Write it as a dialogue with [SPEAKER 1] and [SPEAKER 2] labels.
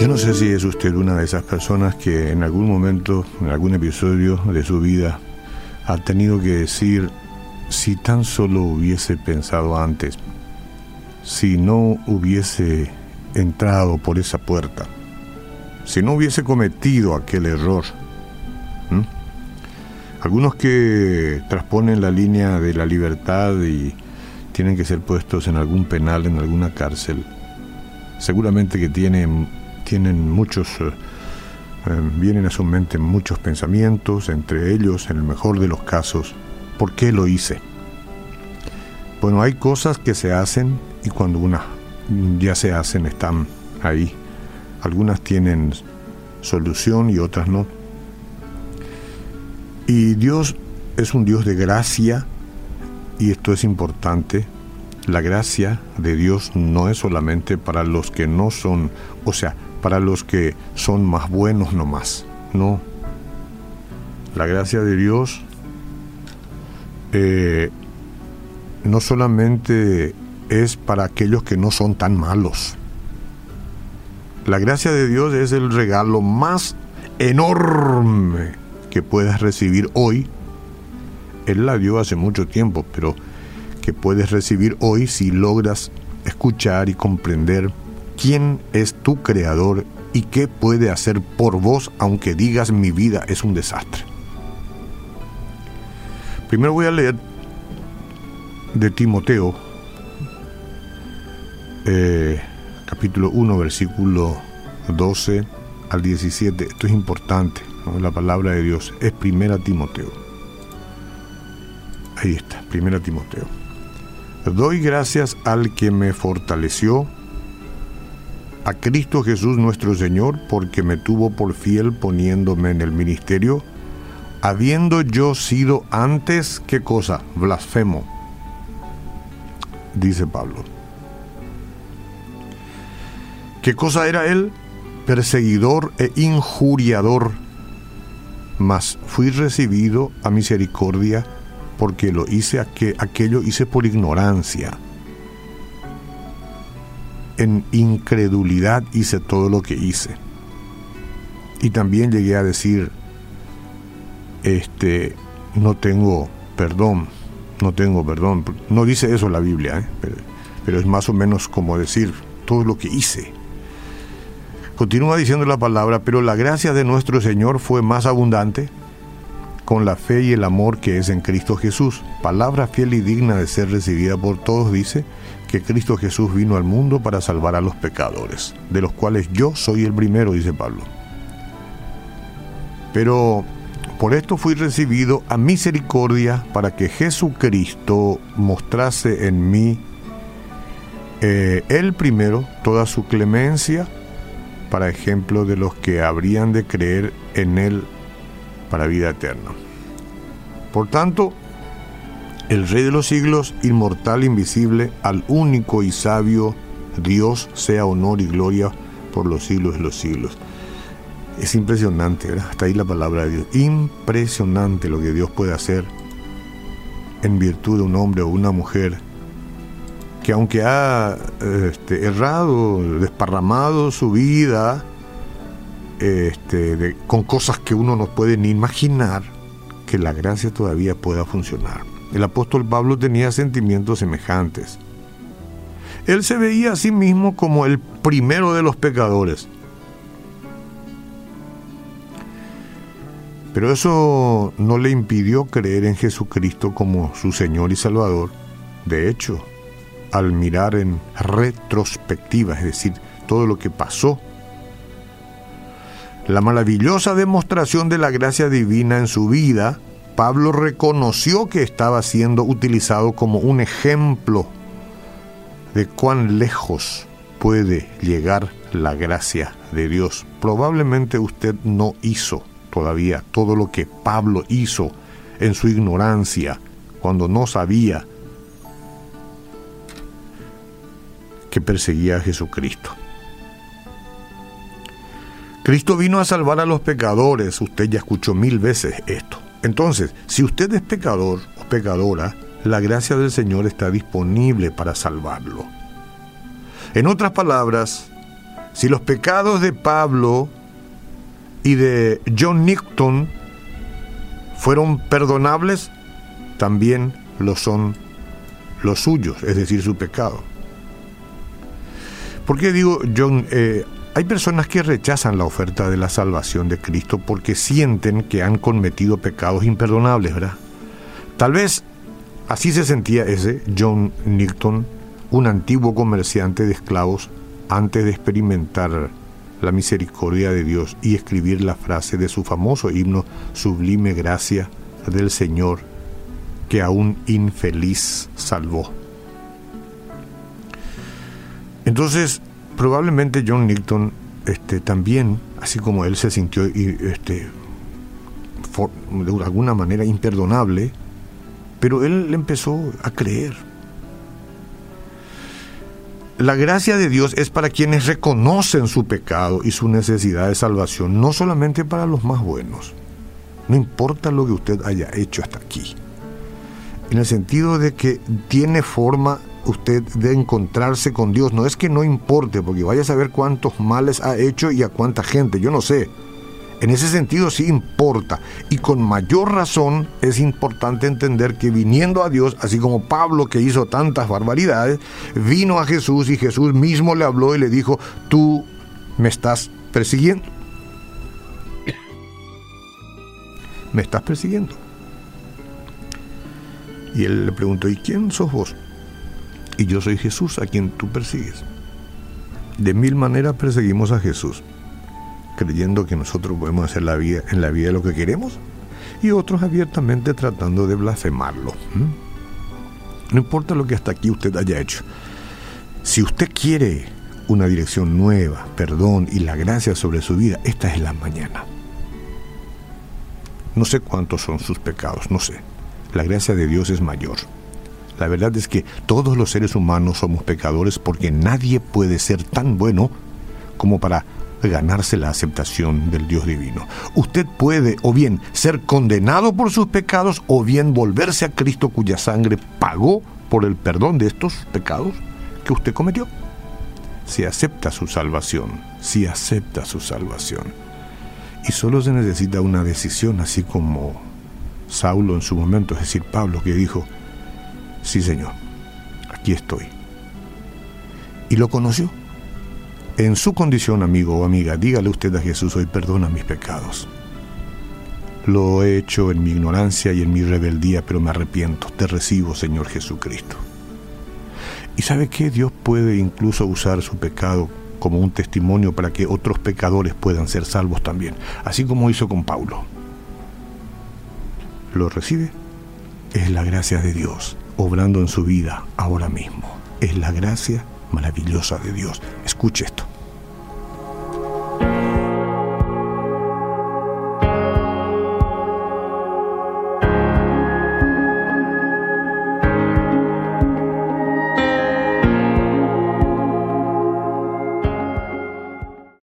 [SPEAKER 1] Yo no sé si es usted una de esas personas que en algún momento, en algún episodio de su vida, ha tenido que decir, si tan solo hubiese pensado antes, si no hubiese entrado por esa puerta, si no hubiese cometido aquel error. Algunos que transponen la línea de la libertad y tienen que ser puestos en algún penal, en alguna cárcel, seguramente que tienen tienen muchos, eh, eh, vienen a su mente muchos pensamientos, entre ellos, en el mejor de los casos, ¿por qué lo hice? Bueno, hay cosas que se hacen y cuando una ya se hacen están ahí. Algunas tienen solución y otras no. Y Dios es un Dios de gracia y esto es importante. La gracia de Dios no es solamente para los que no son, o sea, para los que son más buenos nomás. No. La gracia de Dios eh, no solamente es para aquellos que no son tan malos. La gracia de Dios es el regalo más enorme que puedes recibir hoy. Él la dio hace mucho tiempo, pero puedes recibir hoy si logras escuchar y comprender quién es tu creador y qué puede hacer por vos aunque digas mi vida es un desastre. Primero voy a leer de Timoteo, eh, capítulo 1, versículo 12 al 17. Esto es importante, la palabra de Dios. Es primera Timoteo. Ahí está, primera Timoteo. Doy gracias al que me fortaleció a Cristo Jesús nuestro Señor, porque me tuvo por fiel poniéndome en el ministerio, habiendo yo sido antes, ¿qué cosa? Blasfemo, dice Pablo. ¿Qué cosa era él? Perseguidor e injuriador, mas fui recibido a misericordia porque lo hice, aquello hice por ignorancia en incredulidad hice todo lo que hice. Y también llegué a decir, este, no tengo perdón, no tengo perdón. No dice eso la Biblia, ¿eh? pero, pero es más o menos como decir todo lo que hice. Continúa diciendo la palabra, pero la gracia de nuestro Señor fue más abundante con la fe y el amor que es en Cristo Jesús. Palabra fiel y digna de ser recibida por todos, dice, que Cristo Jesús vino al mundo para salvar a los pecadores, de los cuales yo soy el primero, dice Pablo. Pero por esto fui recibido a misericordia para que Jesucristo mostrase en mí, eh, él primero, toda su clemencia, para ejemplo de los que habrían de creer en él para vida eterna. Por tanto, el Rey de los siglos, inmortal, invisible, al único y sabio Dios, sea honor y gloria por los siglos de los siglos. Es impresionante, ¿verdad? Hasta ahí la palabra de Dios. Impresionante lo que Dios puede hacer en virtud de un hombre o una mujer que aunque ha este, errado, desparramado su vida este, con cosas que uno no puede ni imaginar, que la gracia todavía pueda funcionar. El apóstol Pablo tenía sentimientos semejantes. Él se veía a sí mismo como el primero de los pecadores. Pero eso no le impidió creer en Jesucristo como su Señor y Salvador. De hecho, al mirar en retrospectiva, es decir, todo lo que pasó, la maravillosa demostración de la gracia divina en su vida Pablo reconoció que estaba siendo utilizado como un ejemplo de cuán lejos puede llegar la gracia de Dios. Probablemente usted no hizo todavía todo lo que Pablo hizo en su ignorancia, cuando no sabía que perseguía a Jesucristo. Cristo vino a salvar a los pecadores, usted ya escuchó mil veces esto. Entonces, si usted es pecador o pecadora, la gracia del Señor está disponible para salvarlo. En otras palabras, si los pecados de Pablo y de John Nixon fueron perdonables, también lo son los suyos, es decir, su pecado. ¿Por qué digo, John? Eh, hay personas que rechazan la oferta de la salvación de Cristo porque sienten que han cometido pecados imperdonables, ¿verdad? Tal vez así se sentía ese John Nixon, un antiguo comerciante de esclavos, antes de experimentar la misericordia de Dios y escribir la frase de su famoso himno Sublime Gracia del Señor que a un infeliz salvó. Entonces, probablemente John Nixon este, también, así como él se sintió este, de alguna manera imperdonable, pero él empezó a creer. La gracia de Dios es para quienes reconocen su pecado y su necesidad de salvación, no solamente para los más buenos. No importa lo que usted haya hecho hasta aquí. En el sentido de que tiene forma usted de encontrarse con Dios. No es que no importe, porque vaya a saber cuántos males ha hecho y a cuánta gente, yo no sé. En ese sentido sí importa. Y con mayor razón es importante entender que viniendo a Dios, así como Pablo que hizo tantas barbaridades, vino a Jesús y Jesús mismo le habló y le dijo, tú me estás persiguiendo. Me estás persiguiendo. Y él le preguntó, ¿y quién sos vos? Y yo soy Jesús a quien tú persigues. De mil maneras perseguimos a Jesús, creyendo que nosotros podemos hacer la vida, en la vida lo que queremos y otros abiertamente tratando de blasfemarlo. No importa lo que hasta aquí usted haya hecho. Si usted quiere una dirección nueva, perdón y la gracia sobre su vida, esta es la mañana. No sé cuántos son sus pecados, no sé. La gracia de Dios es mayor. La verdad es que todos los seres humanos somos pecadores porque nadie puede ser tan bueno como para ganarse la aceptación del Dios divino. Usted puede o bien ser condenado por sus pecados o bien volverse a Cristo cuya sangre pagó por el perdón de estos pecados que usted cometió. Si acepta su salvación, si acepta su salvación. Y solo se necesita una decisión, así como Saulo en su momento, es decir, Pablo que dijo, Sí, Señor, aquí estoy. Y lo conoció. En su condición, amigo o amiga, dígale usted a Jesús hoy, perdona mis pecados. Lo he hecho en mi ignorancia y en mi rebeldía, pero me arrepiento. Te recibo, Señor Jesucristo. ¿Y sabe qué? Dios puede incluso usar su pecado como un testimonio para que otros pecadores puedan ser salvos también, así como hizo con Paulo. ¿Lo recibe? Es la gracia de Dios obrando en su vida ahora mismo. Es la gracia maravillosa de Dios. Escuche esto.